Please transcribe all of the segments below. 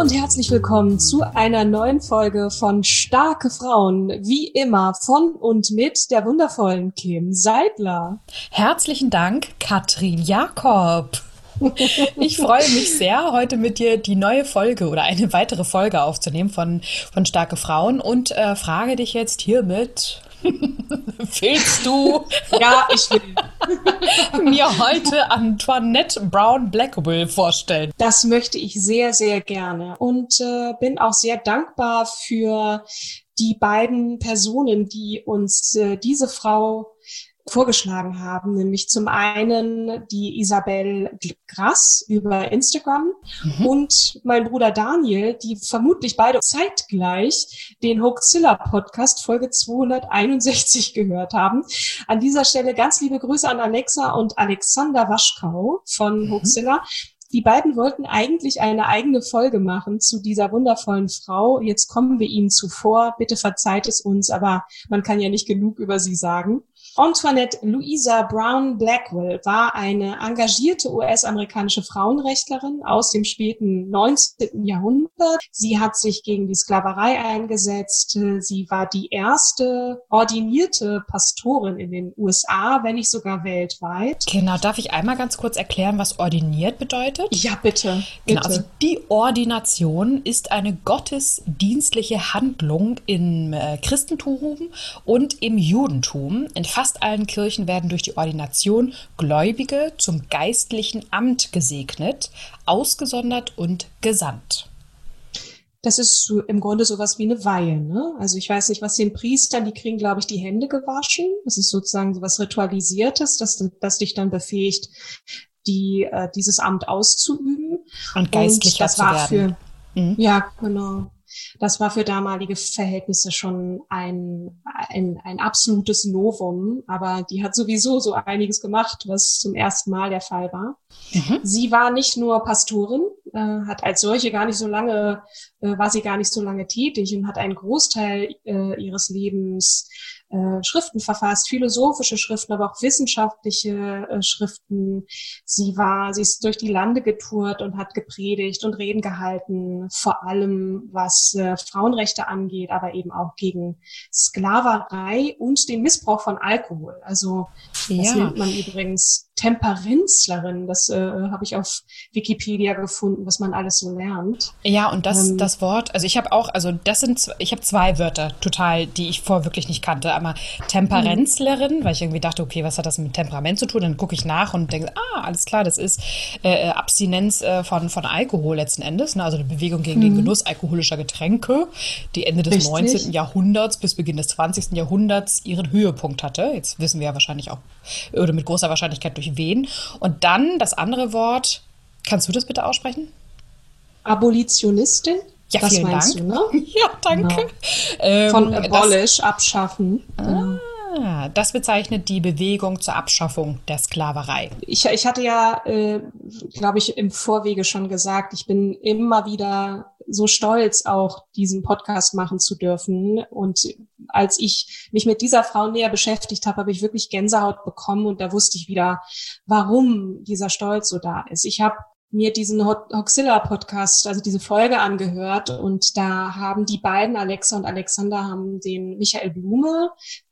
und herzlich willkommen zu einer neuen Folge von Starke Frauen. Wie immer von und mit der wundervollen Kim Seidler. Herzlichen Dank, Katrin Jakob. Ich freue mich sehr, heute mit dir die neue Folge oder eine weitere Folge aufzunehmen von, von Starke Frauen und äh, frage dich jetzt hiermit, willst du Ja, ich will. mir heute Antoinette Brown Blackwell vorstellen? Das möchte ich sehr, sehr gerne und äh, bin auch sehr dankbar für die beiden Personen, die uns äh, diese Frau vorgeschlagen haben, nämlich zum einen die Isabel Grass über Instagram und mein Bruder Daniel, die vermutlich beide zeitgleich den Hoaxilla Podcast Folge 261 gehört haben. An dieser Stelle ganz liebe Grüße an Alexa und Alexander Waschkau von Hoaxilla. Die beiden wollten eigentlich eine eigene Folge machen zu dieser wundervollen Frau. Jetzt kommen wir ihnen zuvor. Bitte verzeiht es uns, aber man kann ja nicht genug über sie sagen. Antoinette Louisa Brown Blackwell war eine engagierte US-amerikanische Frauenrechtlerin aus dem späten 19. Jahrhundert. Sie hat sich gegen die Sklaverei eingesetzt. Sie war die erste ordinierte Pastorin in den USA, wenn nicht sogar weltweit. Genau, darf ich einmal ganz kurz erklären, was ordiniert bedeutet? Ja, bitte. Genau, bitte. also die Ordination ist eine gottesdienstliche Handlung im äh, Christentum und im Judentum. In fast allen Kirchen werden durch die Ordination Gläubige zum geistlichen Amt gesegnet, ausgesondert und gesandt. Das ist im Grunde sowas wie eine Weihe. Ne? Also ich weiß nicht, was den Priestern, die kriegen, glaube ich, die Hände gewaschen. Das ist sozusagen sowas Ritualisiertes, das, das dich dann befähigt, die, äh, dieses Amt auszuüben. Und geistlicher das zu war werden. Für, Mhm. Ja, genau. Das war für damalige Verhältnisse schon ein, ein, ein absolutes Novum, aber die hat sowieso so einiges gemacht, was zum ersten Mal der Fall war. Mhm. Sie war nicht nur Pastorin, äh, hat als solche gar nicht so lange, äh, war sie gar nicht so lange tätig und hat einen Großteil äh, ihres Lebens äh, Schriften verfasst, philosophische Schriften, aber auch wissenschaftliche äh, Schriften. Sie war, sie ist durch die Lande getourt und hat gepredigt und Reden gehalten, vor allem was äh, Frauenrechte angeht, aber eben auch gegen Sklaverei und den Missbrauch von Alkohol. Also das Ja. nennt man übrigens Temperenzlerin. Das äh, habe ich auf Wikipedia gefunden, was man alles so lernt. Ja, und das, Ähm. das Wort, also ich habe auch, also das sind, ich habe zwei Wörter total, die ich vorher wirklich nicht kannte. Einmal Temperenzlerin, weil ich irgendwie dachte, okay, was hat das mit Temperament zu tun? Dann gucke ich nach und denke, ah, alles klar, das ist äh, äh, Abstinenz äh, von, von Alkohol letzten Endes, ne? also eine Bewegung gegen den Genuss alkoholischer Getränke, die Ende des Richtig. 19. Jahrhunderts bis Beginn des 20. Jahrhunderts ihren Höhepunkt hatte. Jetzt wissen wir ja wahrscheinlich auch, oder mit großer Wahrscheinlichkeit durch wen. Und dann das andere Wort, kannst du das bitte aussprechen? Abolitionistin? Ja, das vielen Dank. du, ne? Ja, danke. Ähm, Von das, abolish, abschaffen. Genau. ah, das bezeichnet die Bewegung zur Abschaffung der Sklaverei. Ich, ich hatte ja, äh, glaube ich, im Vorwege schon gesagt, ich bin immer wieder so stolz, auch diesen Podcast machen zu dürfen. Und als ich mich mit dieser Frau näher beschäftigt habe, habe ich wirklich Gänsehaut bekommen und da wusste ich wieder, warum dieser Stolz so da ist. Ich habe mir diesen Ho- Hoxilla-Podcast, also diese Folge angehört und da haben die beiden, Alexa und Alexander, haben den Michael Blume,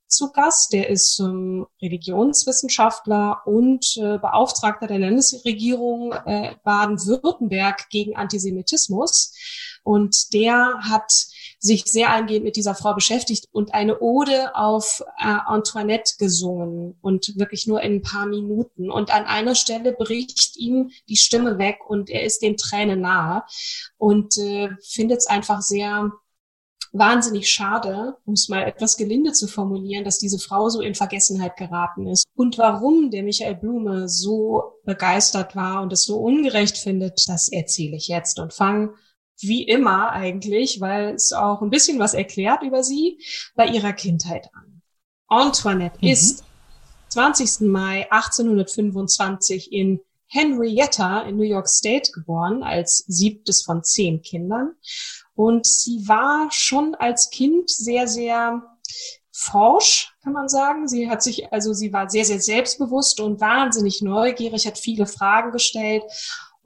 zu Gast. Der ist ähm, Religionswissenschaftler und äh, Beauftragter der Landesregierung äh, Baden-Württemberg gegen Antisemitismus. Und der hat sich sehr eingehend mit dieser Frau beschäftigt und eine Ode auf äh, Antoinette gesungen und wirklich nur in ein paar Minuten. Und an einer Stelle bricht ihm die Stimme weg und er ist den Tränen nahe und äh, findet es einfach sehr wahnsinnig schade, um es mal etwas gelinde zu formulieren, dass diese Frau so in Vergessenheit geraten ist. Und warum der Michael Blume so begeistert war und es so ungerecht findet, das erzähle ich jetzt und fange wie immer eigentlich, weil es auch ein bisschen was erklärt über sie, bei ihrer Kindheit an. Antoinette mhm. ist 20. Mai 1825 in Henrietta in New York State geboren, als siebtes von zehn Kindern. Und sie war schon als Kind sehr, sehr forsch, kann man sagen. Sie hat sich, also sie war sehr, sehr selbstbewusst und wahnsinnig neugierig, hat viele Fragen gestellt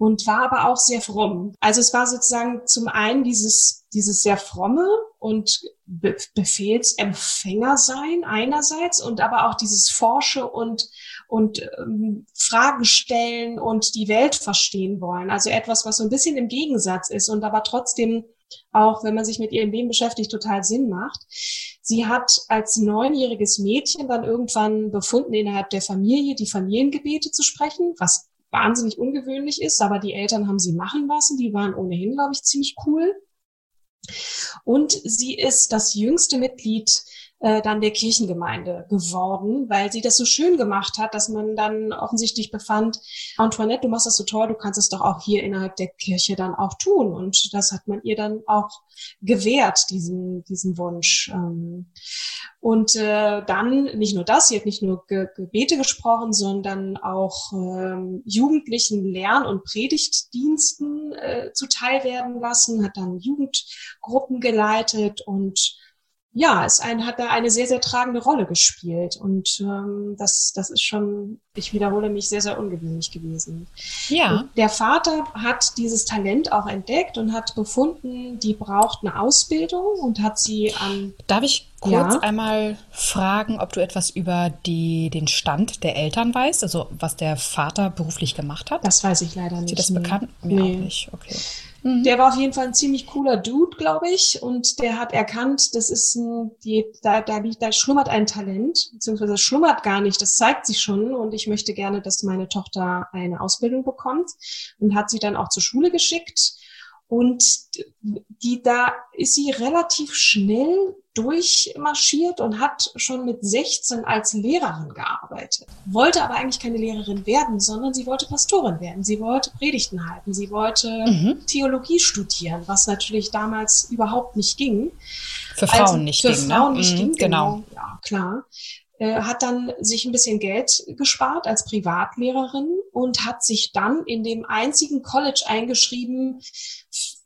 und war aber auch sehr fromm. Also es war sozusagen zum einen dieses, dieses sehr fromme und Be Befehlsempfänger sein einerseits und aber auch dieses Forsche und und ähm, Fragen stellen und die Welt verstehen wollen. Also etwas, was so ein bisschen im Gegensatz ist und aber trotzdem auch, wenn man sich mit ihrem Leben beschäftigt, total Sinn macht. Sie hat als neunjähriges Mädchen dann irgendwann befunden, innerhalb der Familie die Familiengebete zu sprechen, was wahnsinnig ungewöhnlich ist, aber die Eltern haben sie machen lassen. Die waren ohnehin, glaube ich, ziemlich cool. Und sie ist das jüngste Mitglied äh, dann der Kirchengemeinde geworden, weil sie das so schön gemacht hat, dass man dann offensichtlich befand, Antoinette, du machst das so toll, du kannst es doch auch hier innerhalb der Kirche dann auch tun. Und das hat man ihr dann auch gewährt, diesen, diesen Wunsch. Ähm. Und äh, dann nicht nur das, sie hat nicht nur Ge Gebete gesprochen, sondern auch ähm, Jugendlichen Lern- und Predigtdiensten äh, zuteil werden lassen, hat dann Jugendgruppen geleitet und ja, es ein, hat da eine sehr, sehr tragende Rolle gespielt. Und ähm, das, das ist schon, ich wiederhole mich, sehr, sehr ungewöhnlich gewesen. Ja. Und der Vater hat dieses Talent auch entdeckt und hat befunden, die braucht eine Ausbildung und hat sie an. Darf ich kurz ja? einmal fragen, ob du etwas über die, den Stand der Eltern weißt, also was der Vater beruflich gemacht hat? Das weiß ich leider nicht. Ist dir das bekannt? Mir nee. auch nicht, okay. Mhm. Der war auf jeden Fall ein ziemlich cooler Dude, glaube ich. Und der hat erkannt, das ist ein, die, da, da da schlummert ein Talent, beziehungsweise schlummert gar nicht, das zeigt sich schon. Und ich möchte gerne, dass meine Tochter eine Ausbildung bekommt. Und hat sie dann auch zur Schule geschickt. Und die, da ist sie relativ schnell durchmarschiert und hat schon mit 16 als Lehrerin gearbeitet. Wollte aber eigentlich keine Lehrerin werden, sondern sie wollte Pastorin werden. Sie wollte Predigten halten. Sie wollte mhm. Theologie studieren, was natürlich damals überhaupt nicht ging. Für Frauen also, nicht für ging. Für Frauen ne? nicht mhm, ging, genau. genau. Ja, klar. Äh, hat dann sich ein bisschen Geld gespart als Privatlehrerin und hat sich dann in dem einzigen College eingeschrieben,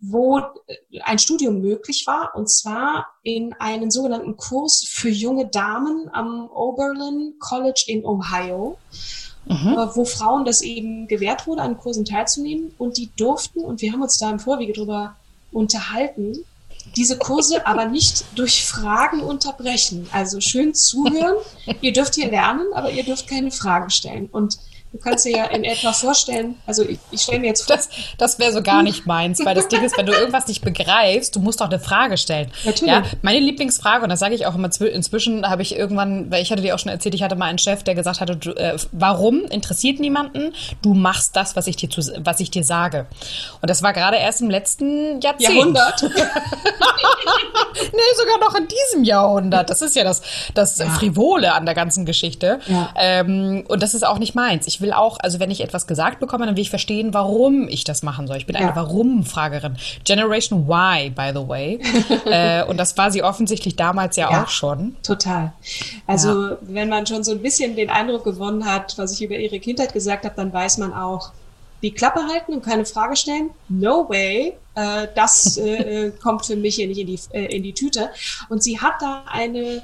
wo äh, ein Studium möglich war, und zwar in einen sogenannten Kurs für junge Damen am Oberlin College in Ohio. Mhm. Äh, wo Frauen das eben gewährt wurde, an Kursen teilzunehmen. Und die durften, und wir haben uns da im Vorwege drüber unterhalten, diese Kurse aber nicht durch Fragen unterbrechen. Also schön zuhören. ihr dürft hier lernen, aber ihr dürft keine Fragen stellen. Und Du kannst dir ja in etwa vorstellen, also ich, ich stelle mir jetzt vor. Das, das wäre so gar nicht meins, weil das Ding ist, wenn du irgendwas nicht begreifst, du musst doch eine Frage stellen. Natürlich. Ja, meine Lieblingsfrage, und das sage ich auch immer, inzwischen habe ich irgendwann, weil ich hatte dir auch schon erzählt, ich hatte mal einen Chef, der gesagt hatte, du, äh, warum interessiert niemanden? Du machst das, was ich dir, zu, was ich dir sage. Und das war gerade erst im letzten Jahrzehnt. Jahrhundert. nee, sogar noch in diesem Jahrhundert. Das ist ja das, das ja. Frivole an der ganzen Geschichte. Ja. Ähm, und das ist auch nicht meins. Ich will will auch, also wenn ich etwas gesagt bekomme, dann will ich verstehen, warum ich das machen soll. Ich bin ja. eine Warum-Fragerin. Generation Y, by the way. äh, und das war sie offensichtlich damals ja, ja auch schon. Total. Also ja. wenn man schon so ein bisschen den Eindruck gewonnen hat, was ich über ihre Kindheit gesagt habe, dann weiß man auch, die Klappe halten und keine Frage stellen. No way. Äh, das äh, kommt für mich hier nicht in die, äh, in die Tüte. Und sie hat da eine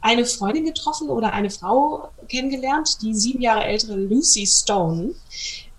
eine Freundin getroffen oder eine Frau kennengelernt, die sieben Jahre ältere Lucy Stone,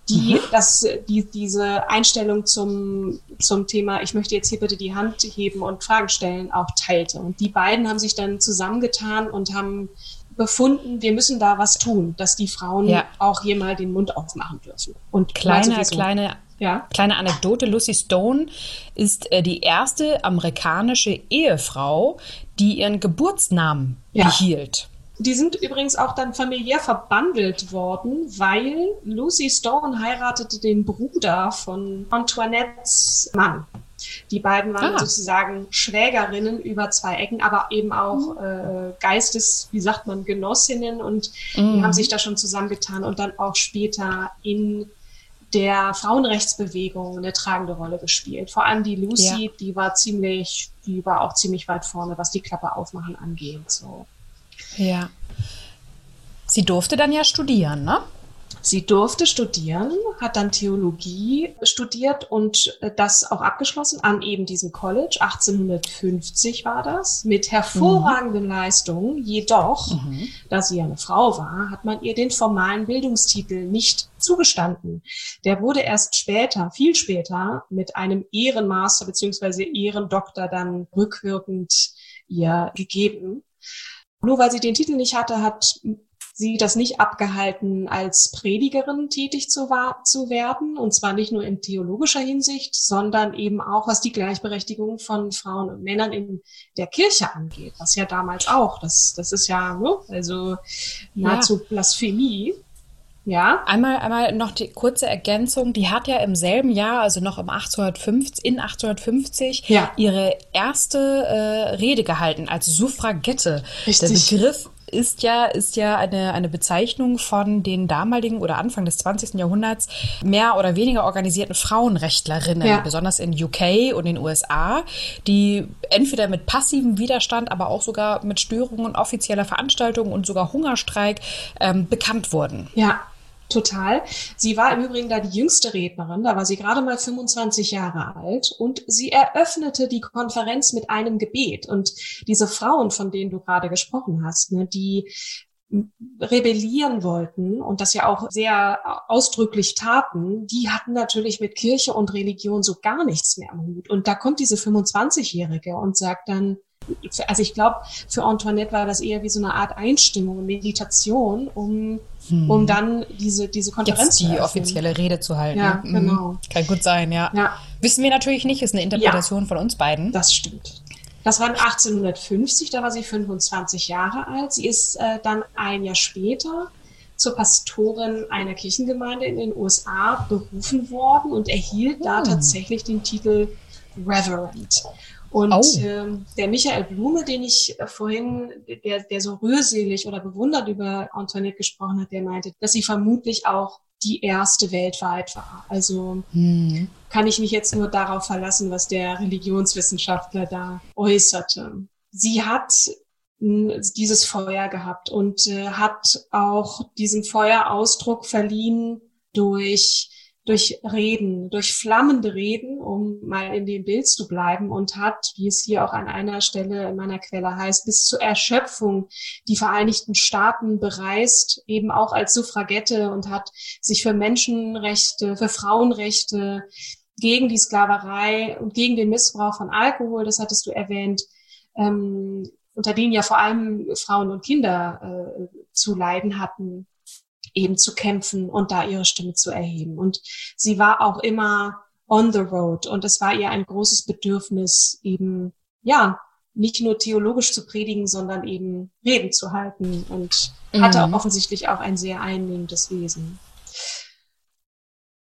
die Mhm. das, die, diese Einstellung zum, zum Thema, ich möchte jetzt hier bitte die Hand heben und Fragen stellen, auch teilte. Und die beiden haben sich dann zusammengetan und haben befunden, wir müssen da was tun, dass die Frauen Ja. auch hier mal den Mund aufmachen dürfen. Und Kleine, kleine, Ja. kleine Anekdote. Lucy Stone ist äh, die erste amerikanische Ehefrau, die ihren Geburtsnamen Ja. behielt. Die sind übrigens auch dann familiär verbandelt worden, weil Lucy Stone heiratete den Bruder von Antoinettes Mann. Die beiden waren Ah. sozusagen Schwägerinnen über zwei Ecken, aber eben auch äh, Geistes, wie sagt man, Genossinnen und die haben sich da schon zusammengetan und dann auch später in der Frauenrechtsbewegung eine tragende Rolle gespielt. Vor allem die Lucy, Ja. die war ziemlich, die war auch ziemlich weit vorne, was die Klappe aufmachen angeht. So. Ja. Sie durfte dann ja studieren, ne? Sie durfte studieren, hat dann Theologie studiert und äh, das auch abgeschlossen an eben diesem College. 1850 war das, mit hervorragenden Leistungen. Jedoch, da sie ja eine Frau war, hat man ihr den formalen Bildungstitel nicht zugestanden. Der wurde erst später, viel später, mit einem Ehrenmaster beziehungsweise Ehrendoktor dann rückwirkend ihr gegeben. Nur weil sie den Titel nicht hatte, hat sie das nicht abgehalten, als Predigerin tätig zu, zu werden. Und zwar nicht nur in theologischer Hinsicht, sondern eben auch, was die Gleichberechtigung von Frauen und Männern in der Kirche angeht. Was ja damals auch, das, das ist ja, ne, also nahezu Blasphemie. Ja. Einmal, einmal noch die kurze Ergänzung. Die hat ja im selben Jahr, also noch im 1850, in 1850, Ja. ihre erste äh, Rede gehalten als Suffragette. Richtig. Der Begriff ist ja, ist ja eine, eine Bezeichnung von den damaligen oder Anfang des 20. Jahrhunderts mehr oder weniger organisierten Frauenrechtlerinnen, Ja. besonders in UK und den USA, die entweder mit passivem Widerstand, aber auch sogar mit Störungen offizieller Veranstaltungen und sogar Hungerstreik ähm, bekannt wurden. Ja, total. Sie war im Übrigen da die jüngste Rednerin, da war sie gerade mal 25 Jahre alt und sie eröffnete die Konferenz mit einem Gebet. Und diese Frauen, von denen du gerade gesprochen hast, ne, die rebellieren wollten und das ja auch sehr ausdrücklich taten, die hatten natürlich mit Kirche und Religion so gar nichts mehr am Hut. Und da kommt diese 25-Jährige und sagt dann, also ich glaube, für Antoinette war das eher wie so eine Art Einstimmung, Meditation, um, um dann diese, diese Konferenz Jetzt zu die öffnen. offizielle Rede zu halten. Ja, Mhm. genau. Kann gut sein, ja. Ja. Wissen wir natürlich nicht, ist eine Interpretation von uns beiden. Das stimmt. Das war 1850, da war sie 25 Jahre alt. Sie ist äh, dann ein Jahr später zur Pastorin einer Kirchengemeinde in den USA berufen worden und erhielt da tatsächlich den Titel Reverend. Und Oh. ähm, der Michael Blume, den ich äh, vorhin, der, der so rührselig oder bewundert über Antoinette gesprochen hat, der meinte, dass sie vermutlich auch die erste weltweit war. Also kann ich mich jetzt nur darauf verlassen, was der Religionswissenschaftler da äußerte. Sie hat dieses Feuer gehabt und äh, hat auch diesem Feuer Ausdruck verliehen durch durch Reden, durch flammende Reden, um mal in dem Bild zu bleiben und hat, wie es hier auch an einer Stelle in meiner Quelle heißt, bis zur Erschöpfung die Vereinigten Staaten bereist, eben auch als Suffragette und hat sich für Menschenrechte, für Frauenrechte, gegen die Sklaverei und gegen den Missbrauch von Alkohol, das hattest du erwähnt, ähm, unter denen ja vor allem Frauen und Kinder äh, zu leiden hatten, eben zu kämpfen und da ihre Stimme zu erheben. Und sie war auch immer on the road und es war ihr ein großes Bedürfnis, eben, ja, nicht nur theologisch zu predigen, sondern eben Reden zu halten und hatte auch offensichtlich auch ein sehr einnehmendes Wesen.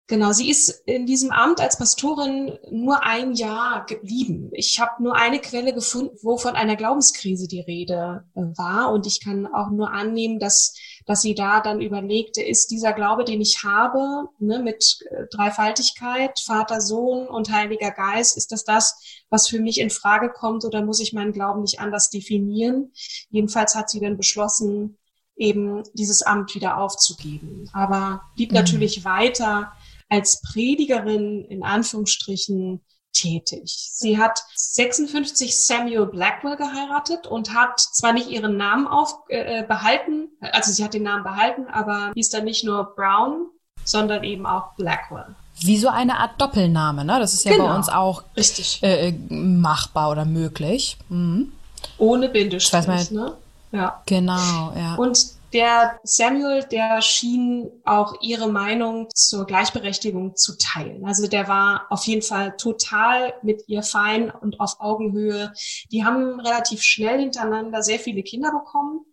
Genau, sie ist in diesem Amt als Pastorin nur ein Jahr geblieben. Ich habe nur eine Quelle gefunden, wo von einer Glaubenskrise die Rede äh, war. Und ich kann auch nur annehmen, dass, dass sie da dann überlegte, ist dieser Glaube, den ich habe, ne, mit äh, Dreifaltigkeit, Vater, Sohn und Heiliger Geist, ist das das, was für mich in Frage kommt oder muss ich meinen Glauben nicht anders definieren? Jedenfalls hat sie dann beschlossen, eben dieses Amt wieder aufzugeben. Aber blieb natürlich weiter als Predigerin in Anführungsstrichen tätig. Sie hat 56 Samuel Blackwell geheiratet und hat zwar nicht ihren Namen auf, äh, behalten, also sie hat den Namen behalten, aber hieß dann nicht nur Brown, sondern eben auch Blackwell. Wie so eine Art Doppelname, ne? Das ist ja Genau. bei uns auch Richtig. äh, machbar oder möglich. Mhm. Ohne Bindestrich, ne? Ja. Genau, ja. Und der Samuel, der schien auch ihre Meinung zur Gleichberechtigung zu teilen. Also der war auf jeden Fall total mit ihr fein und auf Augenhöhe. Die haben relativ schnell hintereinander sehr viele Kinder bekommen.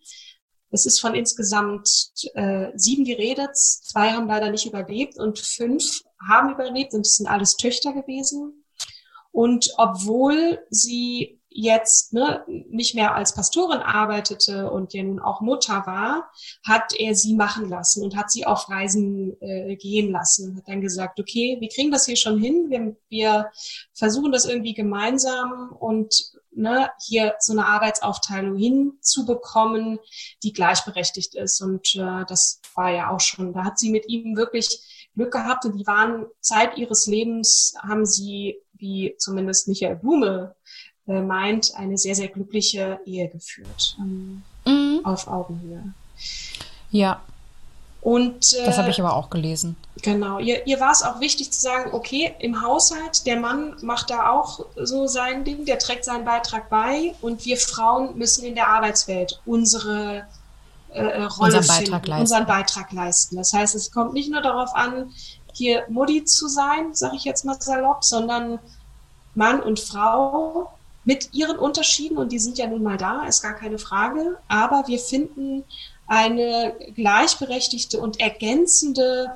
Es ist von insgesamt äh, sieben die Rede. Zwei haben leider nicht überlebt und fünf haben überlebt und es sind alles Töchter gewesen. Und obwohl sie jetzt ne, nicht mehr als Pastorin arbeitete und ja nun auch Mutter war, hat er sie machen lassen und hat sie auf Reisen äh, gehen lassen. Hat dann gesagt, okay, wir kriegen das hier schon hin, wir, wir versuchen das irgendwie gemeinsam und ne, hier so eine Arbeitsaufteilung hinzubekommen, die gleichberechtigt ist. Und äh, das war ja auch schon, da hat sie mit ihm wirklich Glück gehabt und die waren Zeit ihres Lebens, haben sie, wie zumindest Michael Blume meint, eine sehr, sehr glückliche Ehe geführt. Ähm, Mhm. auf Augenhöhe. Ja, Und äh, das habe ich aber auch gelesen. Genau, ihr, ihr war es auch wichtig zu sagen, okay, im Haushalt, der Mann macht da auch so sein Ding, der trägt seinen Beitrag bei und wir Frauen müssen in der Arbeitswelt unsere äh, äh, Rolle Unseren Beitrag finden, leisten. unseren Beitrag leisten. Das heißt, es kommt nicht nur darauf an, hier Mutti zu sein, sage ich jetzt mal salopp, sondern Mann und Frau mit ihren Unterschieden, und die sind ja nun mal da, ist gar keine Frage, aber wir finden eine gleichberechtigte und ergänzende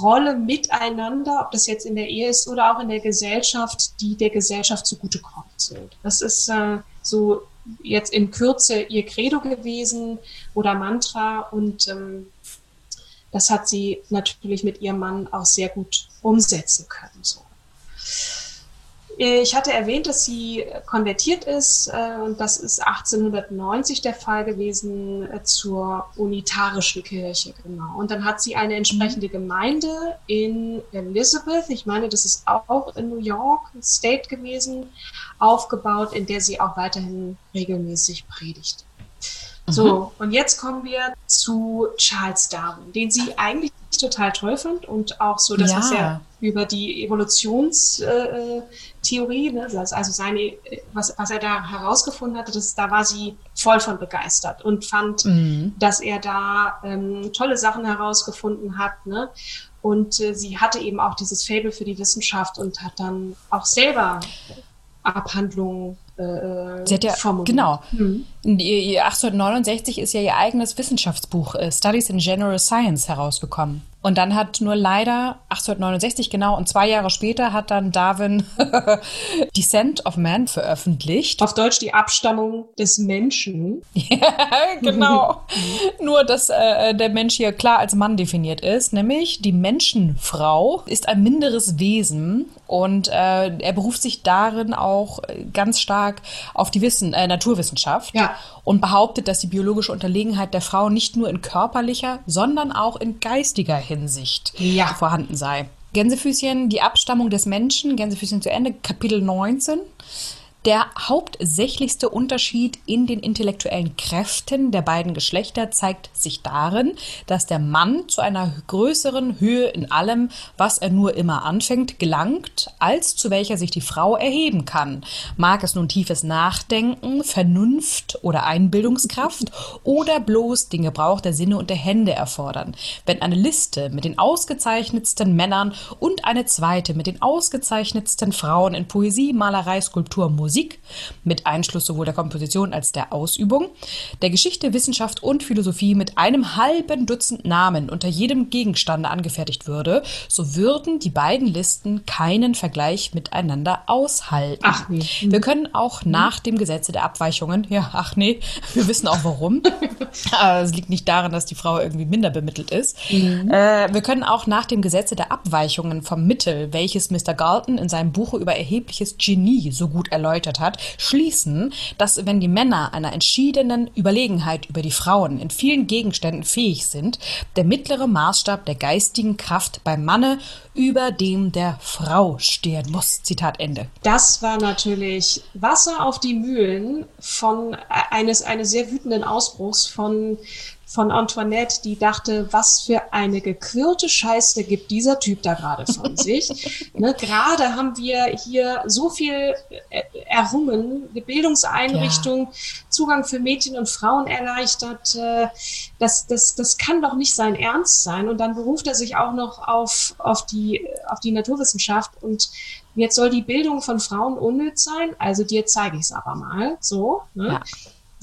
Rolle miteinander, ob das jetzt in der Ehe ist oder auch in der Gesellschaft, die der Gesellschaft zugutekommt. Das ist äh, so jetzt in Kürze ihr Credo gewesen oder Mantra und ähm, das hat sie natürlich mit ihrem Mann auch sehr gut umsetzen können. So. Ich hatte erwähnt, dass sie konvertiert ist äh, und das ist 1890 der Fall gewesen äh, zur unitarischen Kirche, genau. Und dann hat sie eine entsprechende Gemeinde in Elizabeth, ich meine, das ist auch in New York State gewesen, aufgebaut, in der sie auch weiterhin regelmäßig predigt. So, und jetzt kommen wir zu Charles Darwin, den sie eigentlich total toll fand und auch so das, Ja. was er über die Evolutionstheorie, Theorie, ne, also seine, was, was er da herausgefunden hatte, das, da war sie voll von begeistert und fand, dass er da ähm, tolle Sachen herausgefunden hat. Ne? Und äh, sie hatte eben auch dieses Fable für die Wissenschaft und hat dann auch selber Abhandlungen äh, Sie hat ja, formuliert. genau. Mhm. Ihr- ihr 1869 ist ja ihr eigenes Wissenschaftsbuch äh, Studies in General Science herausgekommen. Und dann hat nur leider 1869 genau und zwei Jahre später hat dann Darwin Descent of Man veröffentlicht. Auf Deutsch die Abstammung des Menschen. genau. Nur, dass äh, der Mensch hier klar als Mann definiert ist, nämlich die Menschenfrau ist ein minderes Wesen und äh, er beruft sich darin auch ganz stark auf die Wissen, äh, Naturwissenschaft Ja. und behauptet, dass die biologische Unterlegenheit der Frau nicht nur in körperlicher, sondern auch in geistiger Hinsicht Ja. vorhanden sei. Gänsefüßchen, die Abstammung des Menschen, Gänsefüßchen zu Ende, Kapitel 19. Der hauptsächlichste Unterschied in den intellektuellen Kräften der beiden Geschlechter zeigt sich darin, dass der Mann zu einer größeren Höhe in allem, was er nur immer anfängt, gelangt, als zu welcher sich die Frau erheben kann. Mag es nun tiefes Nachdenken, Vernunft oder Einbildungskraft oder bloß den Gebrauch der Sinne und der Hände erfordern. Wenn eine Liste mit den ausgezeichnetsten Männern und eine zweite mit den ausgezeichnetsten Frauen in Poesie, Malerei, Skulptur, Musik, mit Einschluss sowohl der Komposition als der Ausübung, der Geschichte, Wissenschaft und Philosophie mit einem halben Dutzend Namen unter jedem Gegenstande angefertigt würde, so würden die beiden Listen keinen Vergleich miteinander aushalten. Ach nee. Wir können auch nach dem Gesetze der Abweichungen, ja, ach nee, wir wissen auch warum. Es liegt nicht daran, dass die Frau irgendwie minder bemittelt ist. Äh, wir können auch nach dem Gesetze der Abweichungen vom Mittel, welches Mr. Galton in seinem Buche über erhebliches Genie so gut erläutert hat, schließen, dass wenn die Männer einer entschiedenen Überlegenheit über die Frauen in vielen Gegenständen fähig sind, der mittlere Maßstab der geistigen Kraft beim Manne über dem der Frau stehen muss. Zitat Ende. Das war natürlich Wasser auf die Mühlen von eines, eines sehr wütenden Ausbruchs von von Antoinette, die dachte, was für eine gequirlte Scheiße gibt dieser Typ da gerade von sich. ne, gerade haben wir hier so viel äh, errungen, eine Bildungseinrichtung, ja. Zugang für Mädchen und Frauen erleichtert. Äh, das, das, das kann doch nicht sein Ernst sein. Und dann beruft er sich auch noch auf, auf, die, auf die Naturwissenschaft und Jetzt soll die Bildung von Frauen unnütz sein, also dir zeige ich es aber mal. So. Ne? Ja.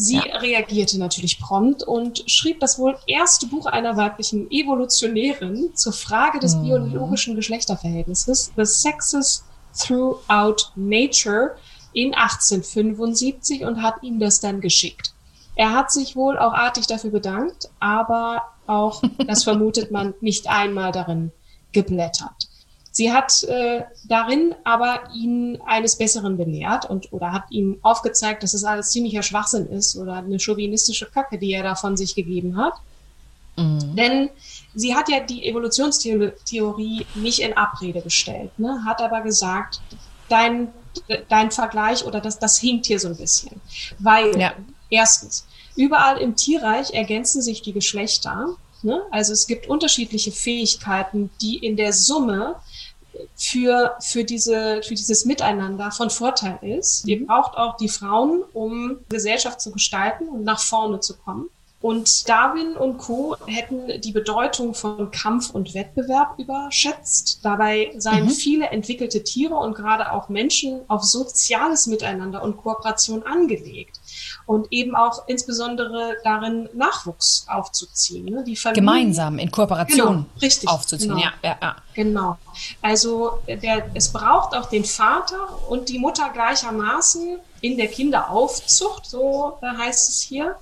Sie ja. reagierte natürlich prompt und schrieb das wohl erste Buch einer weiblichen Evolutionärin zur Frage des mhm. biologischen Geschlechterverhältnisses, The Sexes Throughout Nature, in 1875 und hat ihm das dann geschickt. Er hat sich wohl auch artig dafür bedankt, aber auch, das vermutet man, nicht einmal darin geblättert. Sie hat äh, darin aber ihn eines Besseren belehrt und oder hat ihm aufgezeigt, dass es alles ziemlicher Schwachsinn ist oder eine chauvinistische Kacke, die er da von sich gegeben hat. Mhm. Denn sie hat ja die Evolutionstheorie nicht in Abrede gestellt, ne? hat aber gesagt, dein, dein Vergleich oder das, das hinkt hier so ein bisschen. Weil, ja. erstens, überall im Tierreich ergänzen sich die Geschlechter. Ne? Also es gibt unterschiedliche Fähigkeiten, die in der Summe für, für, diese, für dieses Miteinander von Vorteil ist. Ihr mhm. braucht auch die Frauen, um Gesellschaft zu gestalten und nach vorne zu kommen. Und Darwin und Co. hätten die Bedeutung von Kampf und Wettbewerb überschätzt. Dabei seien mhm. viele entwickelte Tiere und gerade auch Menschen auf soziales Miteinander und Kooperation angelegt und eben auch insbesondere darin Nachwuchs aufzuziehen. Ne? Die Familie, Gemeinsam in Kooperation genau, richtig, aufzuziehen. Genau, ja, ja, ja. Genau. Also der, es braucht auch den Vater und die Mutter gleichermaßen in der Kinderaufzucht, so heißt es hier.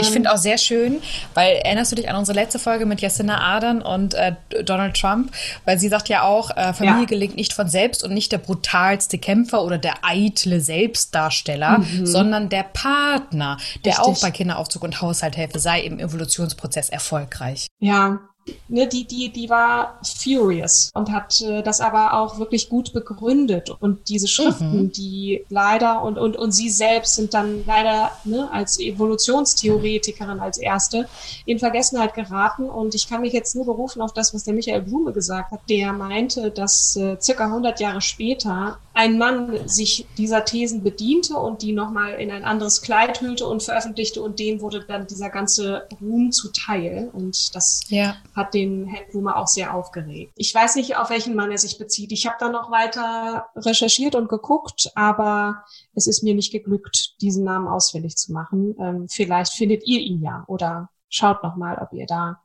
Ich finde auch sehr schön, weil erinnerst du dich an unsere letzte Folge mit Jacinda Ardern und äh, Donald Trump, weil sie sagt ja auch, äh, Familie ja. gelingt nicht von selbst und nicht der brutalste Kämpfer oder der eitle Selbstdarsteller, mhm. sondern der Partner, der Richtig. auch bei Kinderaufzug und Haushalt helfe, sei im Evolutionsprozess erfolgreich. Ja, ne, die, die, die war furious und hat äh, das aber auch wirklich gut begründet. Und diese Schriften, mhm. die leider und, und, und sie selbst sind dann leider ne, als Evolutionstheoretikerin als erste in Vergessenheit geraten. Und ich kann mich jetzt nur berufen auf das, was der Michael Blume gesagt hat. Der meinte, dass äh, circa 100 Jahre später ein Mann sich dieser Thesen bediente und die nochmal in ein anderes Kleid hüllte und veröffentlichte und dem wurde dann dieser ganze Ruhm zuteil. Und das ja hat den Herrn Blume auch sehr aufgeregt. Ich weiß nicht, auf welchen Mann er sich bezieht. Ich habe da noch weiter recherchiert und geguckt, aber es ist mir nicht geglückt, diesen Namen auswendig zu machen. Ähm, vielleicht findet ihr ihn ja oder schaut noch mal, ob ihr da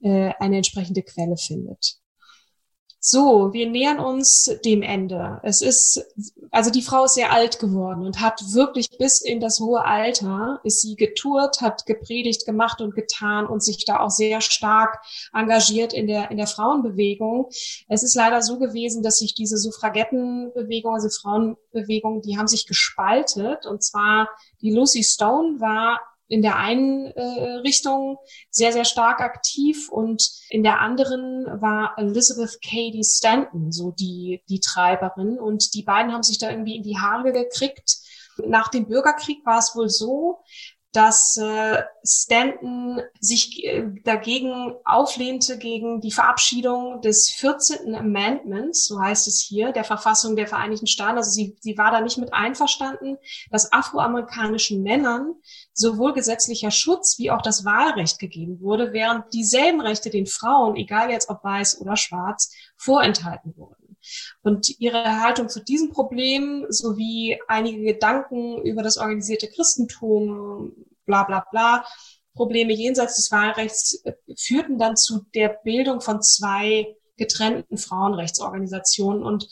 äh, eine entsprechende Quelle findet. So, wir nähern uns dem Ende. Es ist, also die Frau ist sehr alt geworden und hat wirklich bis in das hohe Alter ist sie getourt, hat gepredigt, gemacht und getan und sich da auch sehr stark engagiert in der, in der Frauenbewegung. Es ist leider so gewesen, dass sich diese Suffragettenbewegung, also Frauenbewegung, die haben sich gespaltet und zwar die Lucy Stone war in der einen äh, Richtung sehr, sehr stark aktiv und in der anderen war Elizabeth Cady Stanton so die, die Treiberin und die beiden haben sich da irgendwie in die Haare gekriegt. Nach dem Bürgerkrieg war es wohl so, dass äh, Stanton sich äh, dagegen auflehnte gegen die Verabschiedung des 14. Amendments, so heißt es hier, der Verfassung der Vereinigten Staaten. Also sie, sie war da nicht mit einverstanden, dass afroamerikanischen Männern sowohl gesetzlicher Schutz wie auch das Wahlrecht gegeben wurde, während dieselben Rechte den Frauen, egal jetzt ob weiß oder schwarz, vorenthalten wurden. Und ihre Haltung zu diesem Problem sowie einige Gedanken über das organisierte Christentum, bla bla bla, Probleme jenseits des Wahlrechts äh, führten dann zu der Bildung von zwei getrennten Frauenrechtsorganisationen. Und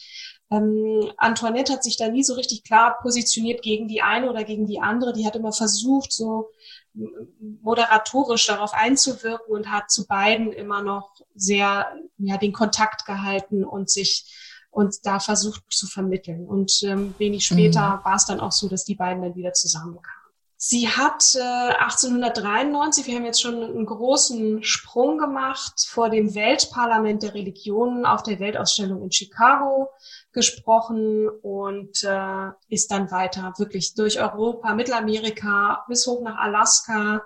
ähm, Antoinette hat sich da nie so richtig klar positioniert gegen die eine oder gegen die andere. Die hat immer versucht, so moderatorisch darauf einzuwirken und hat zu beiden immer noch sehr ja den Kontakt gehalten und sich und da versucht zu vermitteln. Und ähm, wenig später mhm. war es dann auch so, dass die beiden dann wieder zusammenkamen. Sie hat äh, 1893, wir haben jetzt schon einen großen Sprung gemacht, vor dem Weltparlament der Religionen auf der Weltausstellung in Chicago gesprochen und äh, ist dann weiter wirklich durch Europa, Mittelamerika bis hoch nach Alaska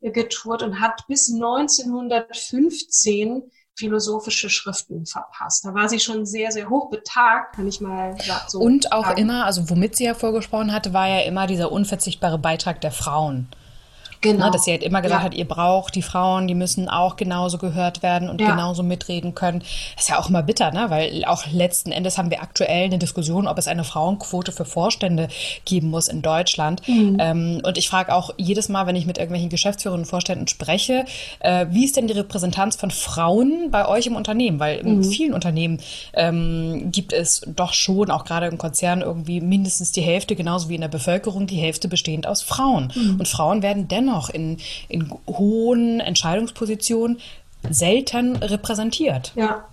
getourt und hat bis 1915 philosophische Schriften verpasst. Da war sie schon sehr, sehr hoch betagt, kann ich mal so Und auch sagen. immer, also womit sie ja vorgesprochen hatte, war ja immer dieser unverzichtbare Beitrag der Frauen. Genau. Ne, dass sie halt immer gesagt ja. hat, ihr braucht die Frauen, die müssen auch genauso gehört werden und ja. genauso mitreden können. Das ist ja auch immer bitter, ne? weil auch letzten Endes haben wir aktuell eine Diskussion, ob es eine Frauenquote für Vorstände geben muss in Deutschland. Mhm. Ähm, und ich frage auch jedes Mal, wenn ich mit irgendwelchen Geschäftsführern und Vorständen spreche, äh, wie ist denn die Repräsentanz von Frauen bei euch im Unternehmen? Weil in mhm. vielen Unternehmen ähm, gibt es doch schon, auch gerade im Konzern, irgendwie mindestens die Hälfte, genauso wie in der Bevölkerung, die Hälfte bestehend aus Frauen. Mhm. Und Frauen werden dennoch dennoch in, in hohen Entscheidungspositionen selten repräsentiert. Ja,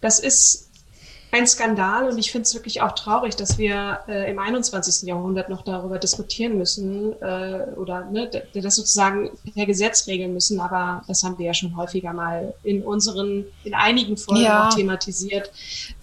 das ist ein Skandal und ich finde es wirklich auch traurig, dass wir äh, im 21. Jahrhundert noch darüber diskutieren müssen äh, oder ne, das sozusagen per Gesetz regeln müssen. Aber das haben wir ja schon häufiger mal in unseren, in einigen Folgen ja. auch thematisiert.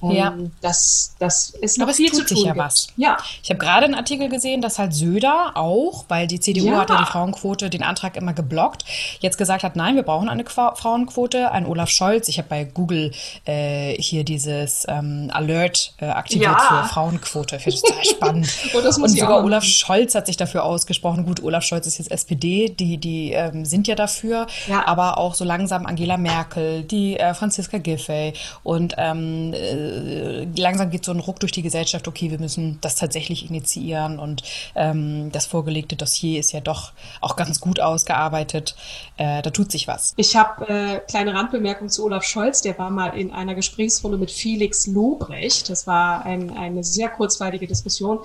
Ähm, ja. Das, das ist noch Aber viel es tut zu tun. Sich ja was. Ja. Ich habe gerade einen Artikel gesehen, dass halt Söder auch, weil die CDU ja. hat ja die Frauenquote, den Antrag immer geblockt, jetzt gesagt hat, nein, wir brauchen eine Qua Frauenquote. Ein Olaf Scholz, ich habe bei Google äh, hier dieses ähm, Alert äh, aktiviert ja. für Frauenquote. Finde ich total spannend. oh, und sogar Olaf Scholz hat sich dafür ausgesprochen. Gut, Olaf Scholz ist jetzt SPD, die, die ähm, sind ja dafür, ja. aber auch so langsam Angela Merkel, die äh, Franziska Giffey und ähm, äh, langsam geht so ein Ruck durch die Gesellschaft, okay, wir müssen das tatsächlich initiieren und ähm, das vorgelegte Dossier ist ja doch auch ganz gut ausgearbeitet. Äh, da tut sich was. Ich habe äh, kleine Randbemerkung zu Olaf Scholz, der war mal in einer Gesprächsrunde mit Felix Loh Lobrecht. Das war ein, eine sehr kurzweilige Diskussion.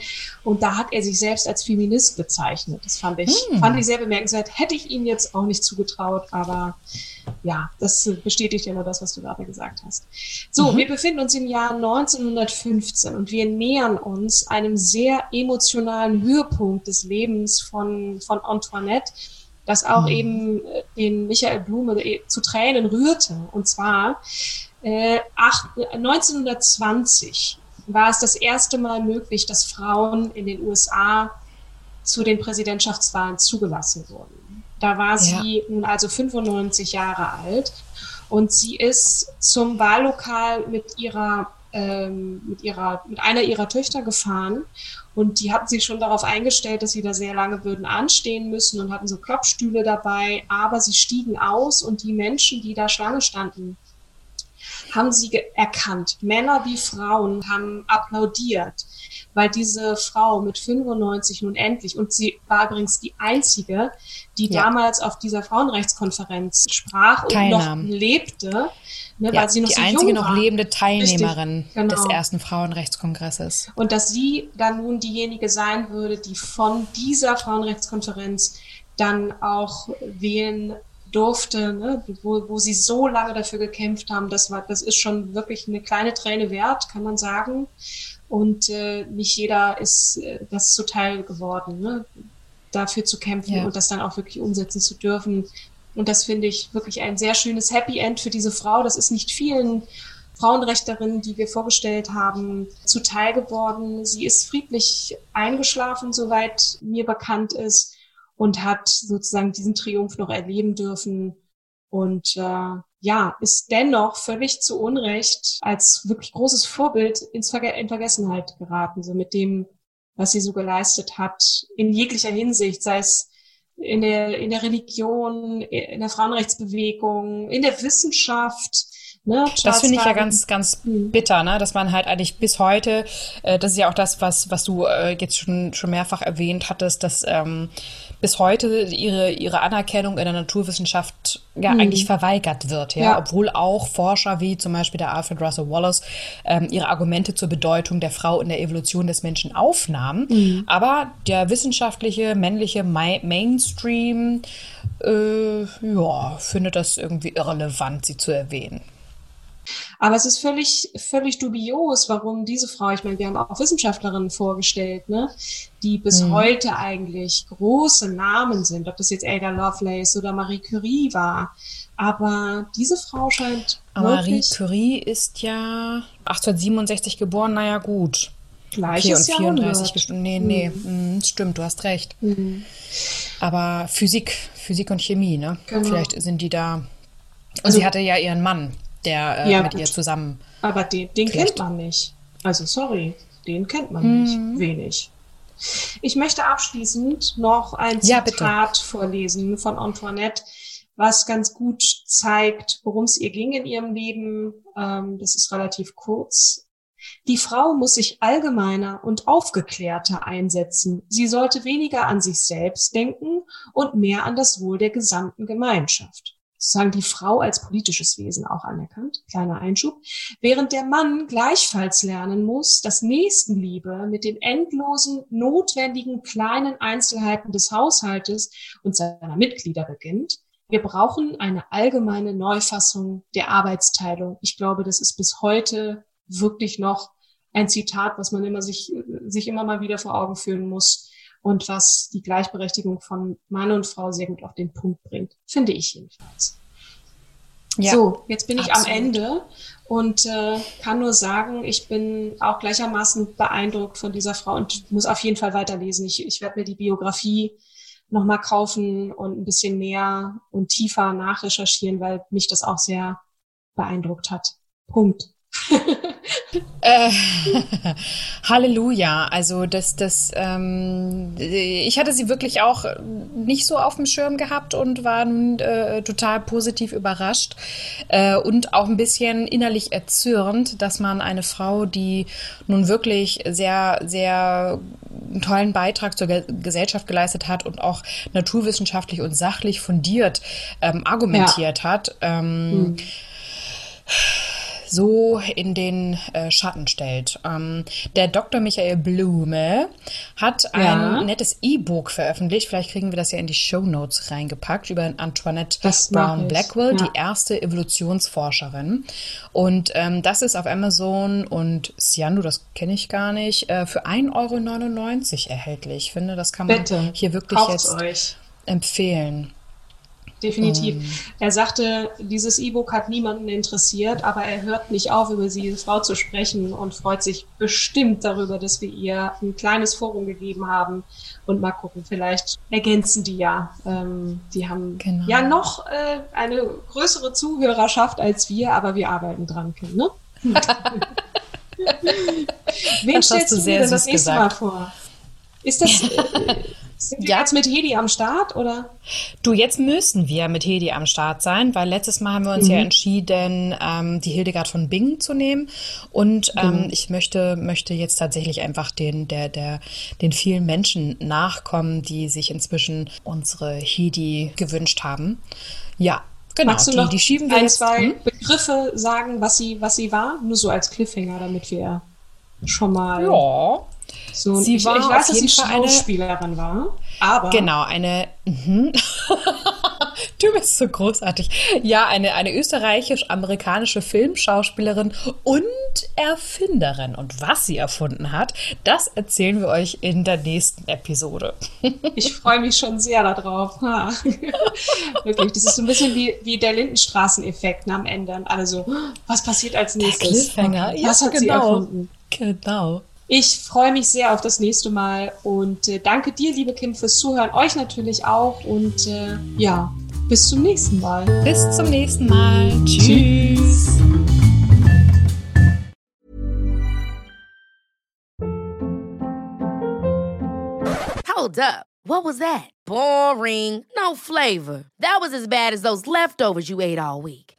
Und da hat er sich selbst als Feminist bezeichnet. Das fand ich, hm. fand ich sehr bemerkenswert. Hätte ich ihm jetzt auch nicht zugetraut, aber ja, das bestätigt ja nur das, was du gerade gesagt hast. So, mhm. wir befinden uns im Jahr 1915 und wir nähern uns einem sehr emotionalen Höhepunkt des Lebens von, von Antoinette, das auch mhm. eben äh, den Michael Blume äh, zu Tränen rührte. Und zwar äh, 1920 war es das erste Mal möglich, dass Frauen in den USA zu den Präsidentschaftswahlen zugelassen wurden. Da war sie ja. nun also 95 Jahre alt und sie ist zum Wahllokal mit ihrer ähm, mit ihrer mit einer ihrer Töchter gefahren und die hatten sich schon darauf eingestellt, dass sie da sehr lange würden anstehen müssen und hatten so Klappstühle dabei, aber sie stiegen aus und die Menschen, die da Schlange standen, haben sie erkannt. Männer wie Frauen haben applaudiert, weil diese Frau mit 95 nun endlich, und sie war übrigens die einzige, die ja. damals auf dieser Frauenrechtskonferenz sprach und Teilnahm. noch lebte, ne, ja, weil sie noch die so einzige noch lebende Teilnehmerin genau. des ersten Frauenrechtskongresses. Und dass sie dann nun diejenige sein würde, die von dieser Frauenrechtskonferenz dann auch wählen durfte, ne, wo, wo sie so lange dafür gekämpft haben, das war, das ist schon wirklich eine kleine Träne wert, kann man sagen. Und äh, nicht jeder ist äh, das zuteil geworden, ne, dafür zu kämpfen ja. und das dann auch wirklich umsetzen zu dürfen. Und das finde ich wirklich ein sehr schönes Happy End für diese Frau. Das ist nicht vielen Frauenrechterinnen, die wir vorgestellt haben, zuteil geworden. Sie ist friedlich eingeschlafen, soweit mir bekannt ist und hat sozusagen diesen Triumph noch erleben dürfen und äh, ja, ist dennoch völlig zu Unrecht als wirklich großes Vorbild ins Verge in Vergessenheit geraten, so mit dem, was sie so geleistet hat, in jeglicher Hinsicht, sei es in der, in der Religion, in der Frauenrechtsbewegung, in der Wissenschaft, Ne, das finde ich ja ganz, ganz mhm. bitter, ne? dass man halt eigentlich bis heute, äh, das ist ja auch das, was, was du äh, jetzt schon, schon mehrfach erwähnt hattest, dass ähm, bis heute ihre, ihre Anerkennung in der Naturwissenschaft ja mhm. eigentlich verweigert wird, ja? ja? obwohl auch Forscher wie zum Beispiel der Alfred Russel Wallace ähm, ihre Argumente zur Bedeutung der Frau in der Evolution des Menschen aufnahmen. Mhm. Aber der wissenschaftliche männliche Ma Mainstream äh, ja, findet das irgendwie irrelevant, sie zu erwähnen. Aber es ist völlig, völlig dubios, warum diese Frau, ich meine, wir haben auch Wissenschaftlerinnen vorgestellt, ne, die bis mhm. heute eigentlich große Namen sind, ob das jetzt Ada Lovelace oder Marie Curie war. Aber diese Frau scheint. Marie Curie ist ja 1867 geboren, naja, gut. Gleiches okay, und 34 gestimmt. Nee, nee, mhm. mh, stimmt, du hast recht. Mhm. Aber Physik, Physik und Chemie, ne? Genau. Vielleicht sind die da. Und Also- sie hatte ja ihren Mann, der äh, Ja, mit gut. ihr zusammen. Aber den, den kennt man nicht. Also sorry, den kennt man nicht. Wenig. Ich möchte abschließend noch ein Ja, bitte. Zitat vorlesen von Antoinette, was ganz gut zeigt, worum es ihr ging in ihrem Leben. Ähm, das ist relativ kurz. Die Frau muss sich allgemeiner und aufgeklärter einsetzen. Sie sollte weniger an sich selbst denken und mehr an das Wohl der gesamten Gemeinschaft. Sozusagen die Frau als politisches Wesen auch anerkannt. Kleiner Einschub. Während der Mann gleichfalls lernen muss, dass Nächstenliebe mit den endlosen, notwendigen kleinen Einzelheiten des Haushaltes und seiner Mitglieder beginnt. Wir brauchen eine allgemeine Neufassung der Arbeitsteilung. Ich glaube, das ist bis heute wirklich noch ein Zitat, was man immer sich, sich immer mal wieder vor Augen führen muss und was die Gleichberechtigung von Mann und Frau sehr gut auf den Punkt bringt. Finde ich jedenfalls. Ja, so, jetzt bin ich absolut. am Ende und äh, kann nur sagen, ich bin auch gleichermaßen beeindruckt von dieser Frau und muss auf jeden Fall weiterlesen. Ich, ich werde mir die Biografie nochmal kaufen und ein bisschen mehr und tiefer nachrecherchieren, weil mich das auch sehr beeindruckt hat. Punkt. Äh, Halleluja. Also das, das, ähm, ich hatte sie wirklich auch nicht so auf dem Schirm gehabt und war nun äh, total positiv überrascht äh, und auch ein bisschen innerlich erzürnt, dass man eine Frau, die nun wirklich sehr, sehr einen tollen Beitrag zur Ge Gesellschaft geleistet hat und auch naturwissenschaftlich und sachlich fundiert ähm, argumentiert hat, ähm, so in den äh, Schatten stellt. Ähm, der Dr. Michael Blume hat ein Ja. nettes E-Book veröffentlicht. Vielleicht kriegen wir das ja in die Show Notes reingepackt über Antoinette Das Brown Blackwell, ja. die erste Evolutionsforscherin. Und ähm, das ist auf Amazon und Ciando, das kenne ich gar nicht, äh, für 1,99 Euro erhältlich. Ich finde, das kann man Bitte, hier wirklich jetzt euch. empfehlen. Definitiv. Ähm. Er sagte, dieses E-Book hat niemanden interessiert, aber er hört nicht auf, über diese Frau zu sprechen und freut sich bestimmt darüber, dass wir ihr ein kleines Forum gegeben haben. Und mal gucken, vielleicht ergänzen die ja. Ähm, die haben Genau. ja noch äh, eine größere Zuhörerschaft als wir, aber wir arbeiten dran, ne? Wen Das stellst du mir denn das nächste gesagt. Mal vor? Ist das, äh, sind wir Ja. jetzt mit Hedi am Start oder? Du, jetzt müssen wir mit Hedi am Start sein, weil letztes Mal haben wir uns ja entschieden, ähm, die Hildegard von Bingen zu nehmen. Und ähm, ich möchte, möchte jetzt tatsächlich einfach den, der, der, den vielen Menschen nachkommen, die sich inzwischen unsere Hedi gewünscht haben. Ja, genau. Magst du die, noch die schieben wir ein, jetzt. zwei Hm? Begriffe sagen, was sie, was sie war? Nur so als Cliffhanger, damit wir schon mal Ja. So. sie ich, war ich auf weiß, dass sie jeden Fall eine- Schauspielerin war, aber Genau, eine. Mhm. du bist so großartig. Ja, eine, eine österreichisch-amerikanische Filmschauspielerin und Erfinderin. Und was sie erfunden hat, das erzählen wir euch in der nächsten Episode. ich freue mich schon sehr darauf. Ha. Wirklich, das ist so ein bisschen wie, wie der Lindenstraßen-Effekt ne, am Ende. Und alle so, was passiert als nächstes? Cliffhanger. Okay, Ja, was hat sie genau. erfunden? Genau. Ich freue mich sehr auf das nächste Mal und äh, danke dir, liebe Kim, fürs Zuhören. Euch natürlich auch und äh, ja, bis zum nächsten Mal. Bis zum nächsten Mal. Tschüss. Hold up. What was that? Boring. No flavor. That was as bad as those leftovers you ate all week.